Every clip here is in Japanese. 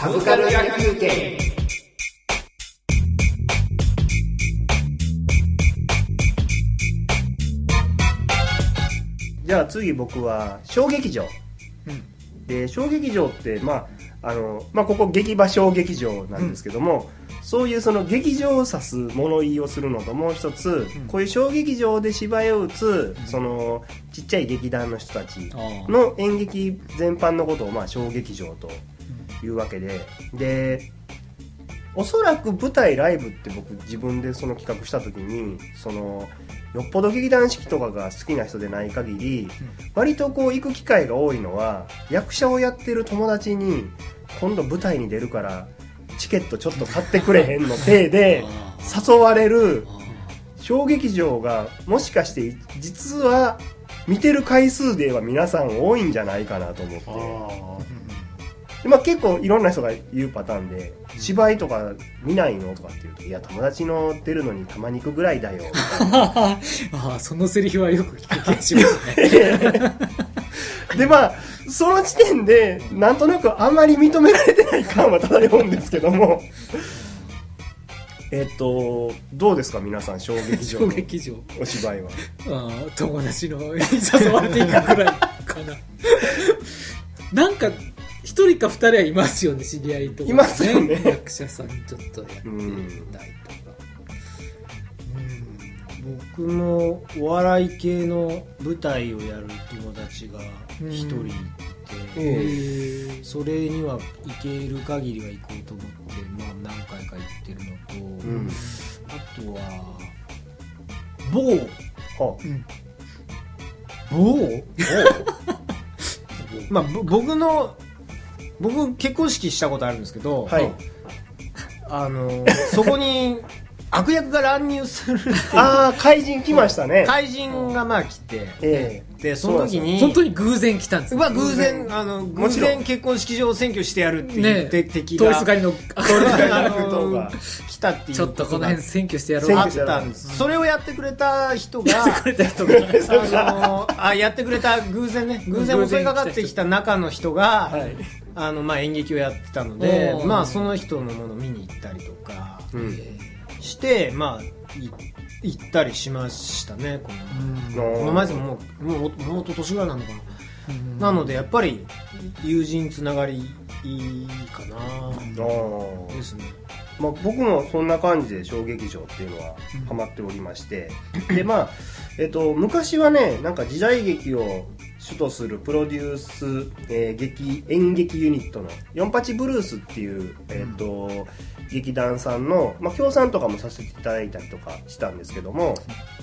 サブカル野球券じゃあ次僕は小劇場、で小劇場ってまああの、まあ、ここ劇場小劇場なんですけども、そういうその劇場を指す物言いをするのともう一つ、こういう小劇場で芝居を打つそのちっちゃい劇団の人たちあの演劇全般のことをまあ小劇場というわけで。でおそらく舞台ライブって僕自分でその企画した時にそのよっぽど劇団四季とかが好きな人でない限り、割とこう行く機会が多いのは役者をやってる友達に今度舞台に出るからチケットちょっと買ってくれへんの体であ誘われる小劇場がもしかして実は見てる回数では皆さん多いんじゃないかなと思って。でまあ、結構いろんな人が言うパターンで芝居とか見ないの？とかって言うといや友達の出るのにたまに行くぐらいだよ ああそのセリフはよく聞く気がしますね。でまあその時点でなんとなくあまり認められてない感は漂うんですけども。えっとどうですか皆さん小劇場小の劇場。お芝居は。ああ友達のに 誘われていくぐらいかな。なんか一人か二人はいますよね知り合いとか、いますよね。役者さん。にちょっとやってたりとか僕もお笑い系の舞台をやる友達が一人いて、えそれには行ける限りは行こうと思って、まあ、何回か行ってるのと、うん。あとは某。は某？まあぼ僕の僕結婚式したことあるんですけど、はい。あのそこに悪役が乱入するっていう。ああ怪人来ましたね。怪人がまあ来て。えでその時に本当に偶然来たんですうわ偶然あの偶然結婚式場を占拠してやるってね言って敵通りがすがりの。え通りすがりあの来たっていうちょっとこの辺選挙してやろうあったんです。それをやってくれた人がくれた人が。あのあやってくれた偶然ね。偶然襲いかかってきた中の人が、はい。あのまあ、演劇をやってたのでまあその人のものを見に行ったりとか。うんしてまあい行ったりしましたねこの。この前でももうもうもう一昨年ぐらいなのかな、なのでやっぱり友人つながりいいかな。ですね。まあ、僕もそんな感じで小劇場っていうのはハマっておりまして、でまあ、えっと、昔はねなんか時代劇を主とするプロデュース、えー劇演劇ユニットの四八ブルースっていう、えっと劇団さんの、まあ、協賛とかもさせていただいたりとかしたんですけども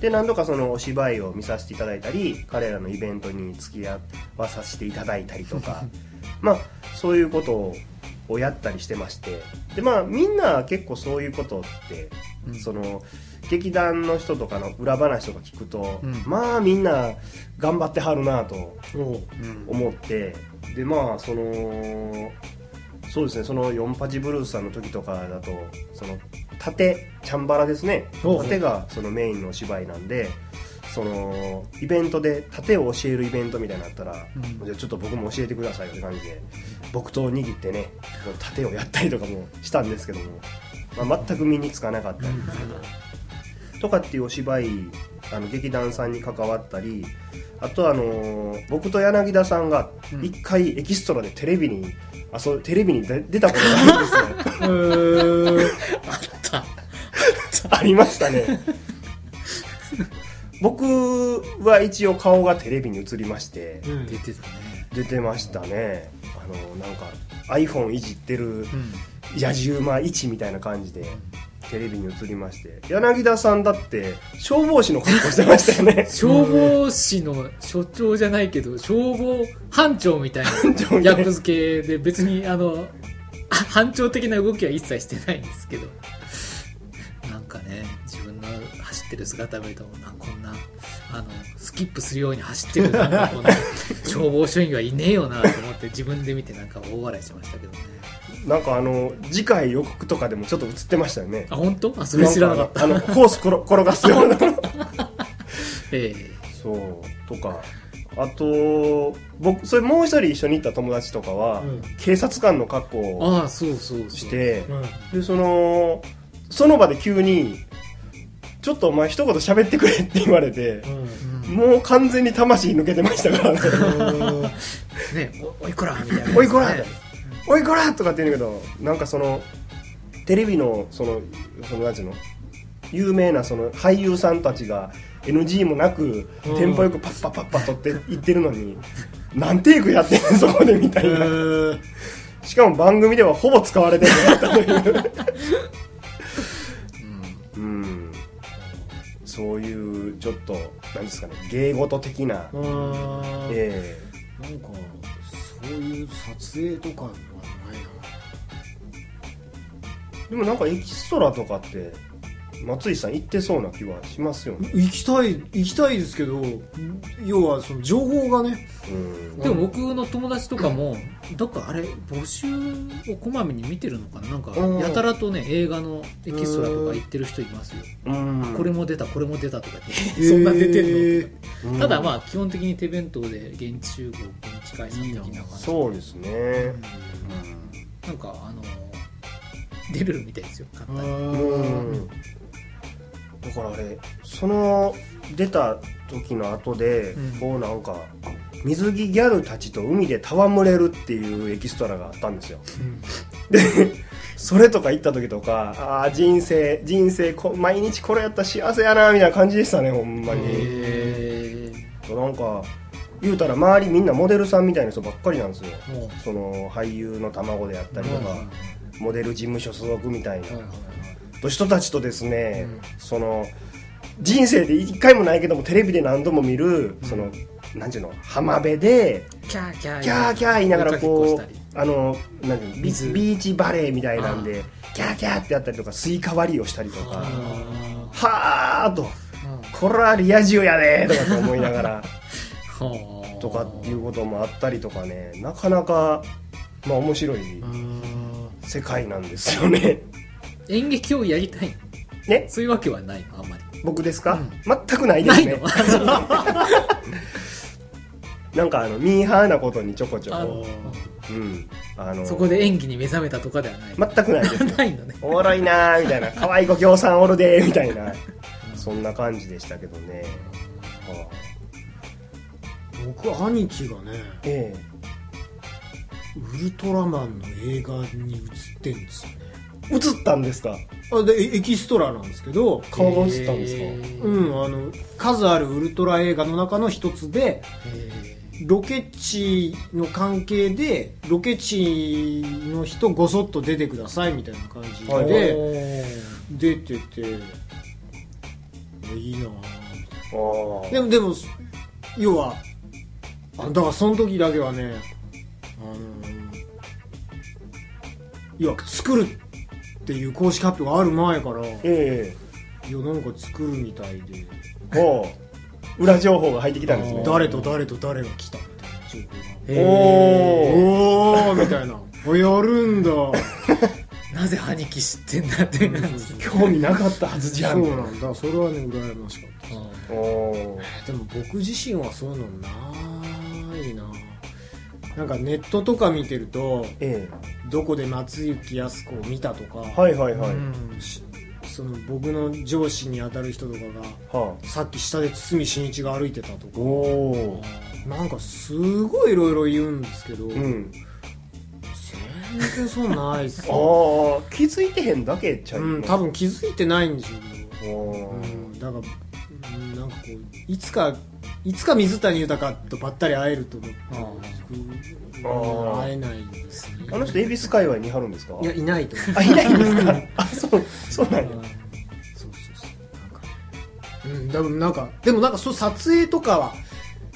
で何度かそのお芝居を見させていただいたり彼らのイベントに付き合わさせていただいたりとか まあそういうことををやったりしてましてでまあみんな結構そういうことって、その劇団の人とかの裏話とか聞くと、うん。まあみんな頑張ってはるなと思ってでまあそのそうですね。その四八ブルースさんの時とかだとその盾チャンバラですね。盾がそのメインのお芝居なんでそのイベントで盾を教えるイベントみたいになったら、じゃあちょっと僕も教えてくださいよって感じで木刀を握ってね盾をやったりとかもしたんですけども、まあ、全く身につかなかったんですけど、とかっていうお芝居あの劇団さんに関わったりあとあのー僕と柳田さんが一回エキストラでテレビにあそうテレビに出出たことがあるんですね ありましたね。僕は一応顔がテレビに映りましてうん。出てたね。出てましたね。あのなんか iPhone いじってる野じ馬1みたいな感じでテレビに映りまして柳田さんだって消防士の格好してましたよね。消防士の所長じゃないけど消防班長みたい長な。役付けで別にあのあ班長的な動きは一切してないんですけど。なんかね自分の走ってる姿見るとなこんなあのスキップするように走ってるなんかこんな消防署員はいねえよなと思って自分で見てなんか大笑いしましたけどねなんかあの次回予告とかでもちょっと映ってましたよね。あ本当？あそれ知らなかった。んあのホース転 転がすような。ええ。そうとか。あと僕それもう一人一緒に行った友達とかは、うん。警察官の格好をああそうそうそう。してうん。でそのその場で急に「ちょっとお前一言喋ってくれ」って言われて、うんもう完全に魂抜けてましたからね。ねおおいこら？みたいな、おいこら？ねおいこら!」とかって言うんだけどなんかそのテレビのそのそのなんていうの？有名なその俳優さんたちが NG もなくうんテンポよくパッパッパッパ撮っていってるのに何テイクやってんの？そこでみたいな。しかも番組ではほぼ使われてなかったという。うん。そういうちょっとなんですかね芸事的な。うんうん。えなんかそういう撮影とかはでもなんかエキストラとかって松井さん行ってそうな気はしますよね。な行きたい行きたいですけど要はその情報がね。うん。でも僕の友達とかもどっかあれ募集をこまめに見てるのかな？なんかうん。やたらとね映画のエキストラとか行ってる人いますよ。うん。これも出たこれも出たとかってそんな出てんのうんただまあ基本的に手弁当で現地集合現地解散的な感じ。そうですね。なんかあの出るみたいですよ簡単に。うんだからあれその出た時の後で、うん。こうなんか水着ギャルたちと海で戯れるっていうエキストラがあったんですよ。でそれとか行った時とかああ人生人生こ毎日これやったら幸せやなみたいな感じでしたねほんまに。へなんか言うたら周りみんなモデルさんみたいな人ばっかりなんですよ。う。その俳優の卵であったりとか、はいはいモデル事務所所属みたいな、はいはいと人たちとですね、その人生で一回もないけどもテレビで何度も見る、そのなんていうの浜辺でキャーキャーキャーキャー言いながらこうあのなんていうのビーチバレーみたいなんでキャーキャーってやったりとかスイカ割りをしたりとかあはあとーこれはリア充やでとかって思いながら はあ。とかっていうこともあったりとかねなかなかまあ面白い世界なんですよね演劇をやりたいの？ね？そういうわけはないの？あんまり。僕ですか、うん。全くないでないすねの なんかあのミーハーなことにちょこちょあこ、うん、あのそこで演技に目覚めたとかではない。全くないです ないのね。おもろいなーみたいな。可愛い子ぎょうさんおるでーみたいな。そんな感じでしたけどね、はあ僕兄貴がねえウルトラマンの映画に映ってんですよね。え映ったんですか？あでエエキストラなんですけど。顔が映ったんですか、うんあの数あるウルトラ映画の中の一つでへロケ地の関係でロケ地の人ごそっと出てくださいみたいな感じはい。で出てていいなでもでも要はあだからその時だけはねあの要は作るっていう公式発表がある前からいえ。やなんか作るみたいで。裏情報が入ってきたんですね。誰と誰と誰が来たみたいな情報が。ー。へおおーみたいな。おやるんだ。ー なぜ兄貴知ってんだって 興味なかったはずじゃそうんなんだ。それはね羨ましかったおー。でも僕自身はそういうのないななんかネットとか見てるとえどこで松雪泰子を見たとか、えはいはいはい、うんその僕の上司に当たる人とかがはさっき下で堤真一が歩いてたとあ、か。おおなんかすごいいろいろ言うんですけど、うん。全然そうないっすあよ、あ気づいてへんだけちゃうん、多分気づいてないんでしょうけどうん、だから、うん、なんかこういつかいつか水谷豊とばったり会えると思ってあ会えないですね。あの人恵比寿界隈に貼るんですか？いやいないと思う。あいないんですか？あそうそうなんやそうそうそう。なんかうん多分なんかでもなんかそう撮影とかは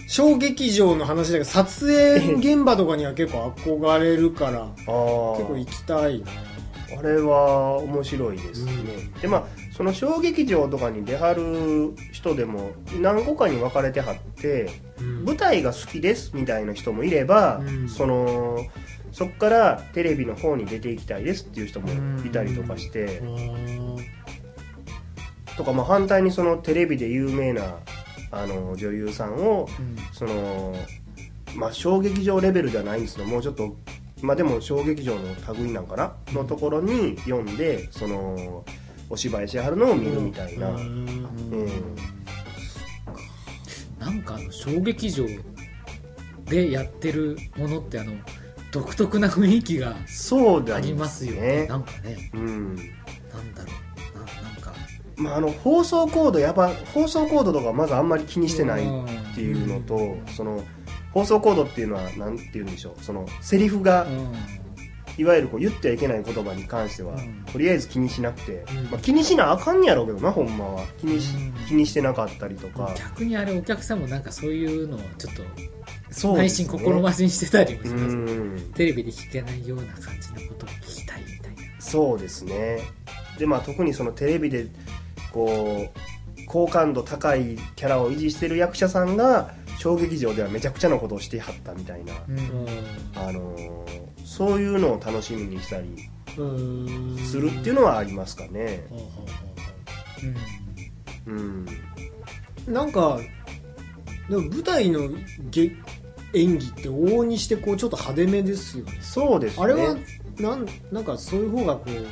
小劇場の話だけど撮影現場とかには結構憧れるからあ結構ー行きたいなあれは面白いですね、うん。でまあその小劇場とかに出はる人でも何個かに分かれてはってうん。舞台が好きですみたいな人もいれば、うん。そのそっからテレビの方に出ていきたいですっていう人もいたりとかして、とかまあ反対にそのテレビで有名なあの女優さんをうん。そのまあ小劇場レベルではないんですけどもうちょっとまあでも小劇場の類なんかな？のところに読んでそのお芝居しはるのを見るみたいな、うん。うん。なんかあの小劇場でやってるものってあの独特な雰囲気があそうだりますよね。なんかね。うん。なんだろう。ななんか。まあ、あの放送コードやっぱ放送コードとかまずあんまり気にしてないっていうのと、その放送コードっていうのは何て言うんでしょう。そのセリフがうん。いわゆるこう言ってはいけない言葉に関しては、うん。とりあえず気にしなくて、うん。まあ、気にしなあかんやろうけどなほんまは。気にし,、うん。気にしてなかったりとか、逆にあれお客さんもなんかそういうのをちょっと内そうね。心心待ちにしてたりもしうます、ん。テレビで聞けないような感じのことを聞きたいみたいな。そうですね。でまあ特にそのテレビでこう好感度高いキャラを維持してる役者さんが小劇場ではめちゃくちゃなことをしてはったみたいな、あのーそういうのを楽しみにしたりうんするっていうのはありますかね。ほうほうん。うなんかでも舞台のげ演技って往々にしてこうちょっと派手めですよね。そうですね。あれはなんなんかそういう方がこう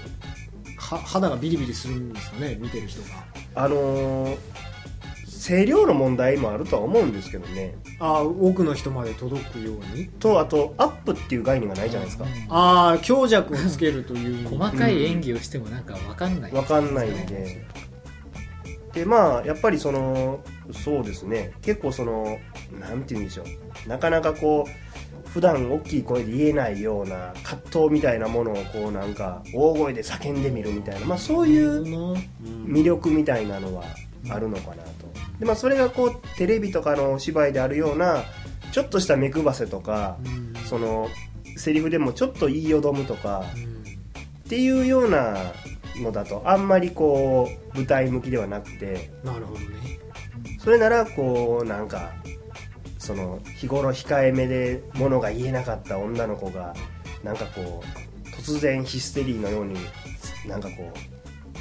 は肌がビリビリするんですかね見てる人が。あのー声量の問題もあるとは思うんですけどね。ああ多くの人まで届くように？とあとアップっていう概念がないじゃないですか。ああ強弱をつけるという意味。細かい演技をしてもなんか分かんない、わかんないんで。でまあやっぱりそのそうですね。結構そのなんて言うんでしょう。なかなかこう普段大きい声で言えないような葛藤みたいなものをこうなんか大声で叫んでみるみたいな、まあ、そういう魅力みたいなのはあるのかなと。で、まあ、それがこうテレビとかのお芝居であるようなちょっとした目配せとかうん。そのセリフでもちょっと言いよどむとかうんっていうようなのだとあんまりこう舞台向きではなくてなるほどね。それならこうなんかその日頃控えめでものが言えなかった女の子がなんかこう突然ヒステリーのようになんかこう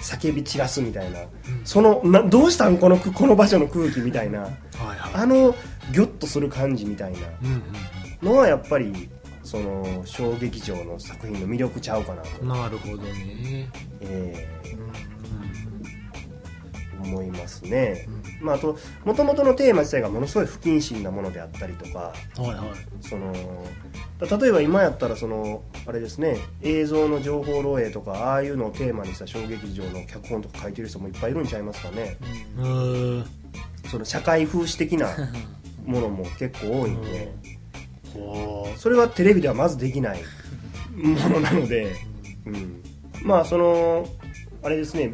叫び散らすみたいな。そのなどうしたん？このこの場所の空気みたいな。はいはあのギョッとする感じみたいな。うんうんのはやっぱりその小劇場の作品の魅力ちゃうかなと、うんなるほどね。えー思いますね、まあ、あともともとのテーマ自体がものすごい不謹慎なものであったりとかはいはい。その例えば今やったらそのあれですね映像の情報漏洩とかああいうのをテーマにした小劇場の脚本とか書いてる人もいっぱいいるんちゃいますかね。うん。その社会風刺的なものも結構多いんで。ほそれはテレビではまずできない ものなので、うん、まあそのあれですね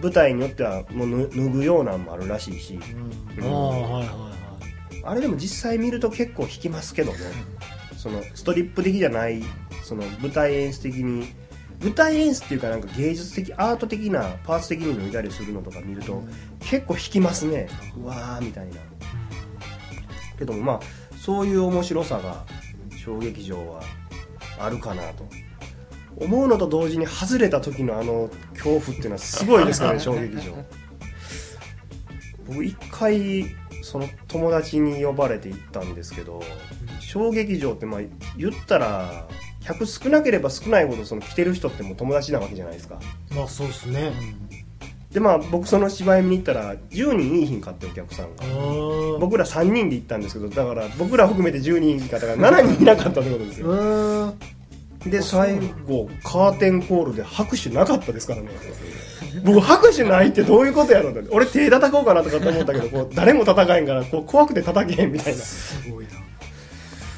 舞台によってはもう脱脱ぐようなんもあるらしいし、うああはいはいはい。あれでも実際見ると結構引きますけどねそのストリップ的じゃないその舞台演出的に舞台演出っていうかなんか芸術的アート的なパーツ的に脱いだりするのとか見ると結構引きますね。うわーみたいな。けどもまあそういう面白さが小劇場はあるかなと思うのと同時に外れた時のあの恐怖っていうのはすごいですからね小劇場僕一回その友達に呼ばれて行ったんですけど小劇場ってまあ言ったら客少なければ少ないほどその来てる人ってもう友達なわけじゃないですか。まあそうっすね。でまあ僕その芝居見に行ったら10人いいひんかってお客さんが。あ僕ら3人で行ったんですけどだから僕ら含めて10人いい方が7人いなかったってことですよ。うんで最後カーテンコールで拍手なかったですからね。僕拍手ないってどういうことやろうって俺手叩こうかなとかって思ったけどこう誰も叩かへんからこう怖くて叩けへんみたいな。すごいな。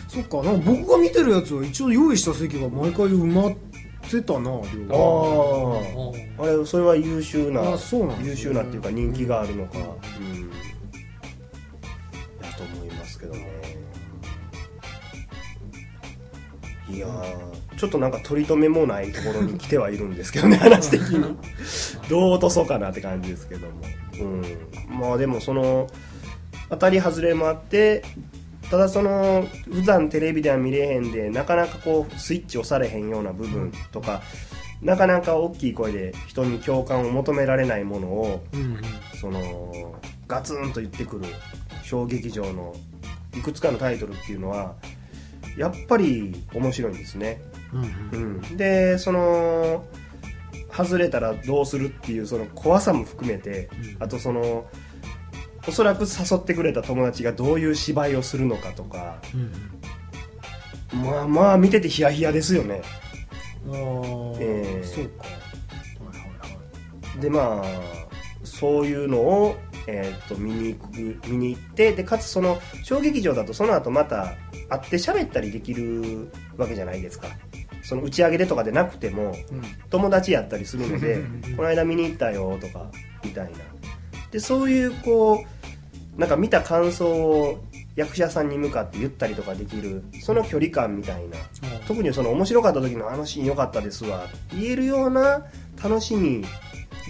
そっかなんか僕が見てるやつは一応用意した席が毎回埋まってたな量あああれそれは優秀なあそうなね。優秀なっていうか人気があるのか。うん、やと思いますけどね。いやーちょっとなんか取り留めもないところに来てはいるんですけどね 話的に。どう落とそうかなって感じですけども。うん。まあでもその当たり外れもあってただその普段テレビでは見れへんでなかなかこうスイッチ押されへんような部分とかなかなか大きい声で人に共感を求められないものをうんうん。そのガツンと言ってくる小劇場のいくつかのタイトルっていうのはやっぱり面白いんですね、うん。うん、でその外れたらどうするっていうその怖さも含めて、うん。あとそのおそらく誘ってくれた友達がどういう芝居をするのかとかうんまあまあ見ててヒヤヒヤですよね。うんあーえーそうか。はいはいはい。でまあそういうのを、えー、と見に行く見に行ってでかつその小劇場だとその後また会って喋ったりできるわけじゃないですかその打ち上げでとかでなくても友達やったりするのでこの間見に行ったよとかみたいな。でそういうこうなんか見た感想を役者さんに向かって言ったりとかできるその距離感みたいな。特にその面白かった時のあのシーン良かったですわって言えるような楽しみ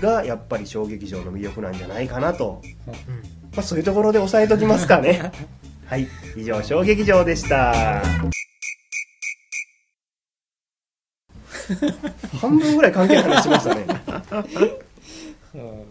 がやっぱり小劇場の魅力なんじゃないかなと、まあ、そういうところで押さえときますかね。はい。以上小劇場でした半分ぐらい関係ない話しましたね。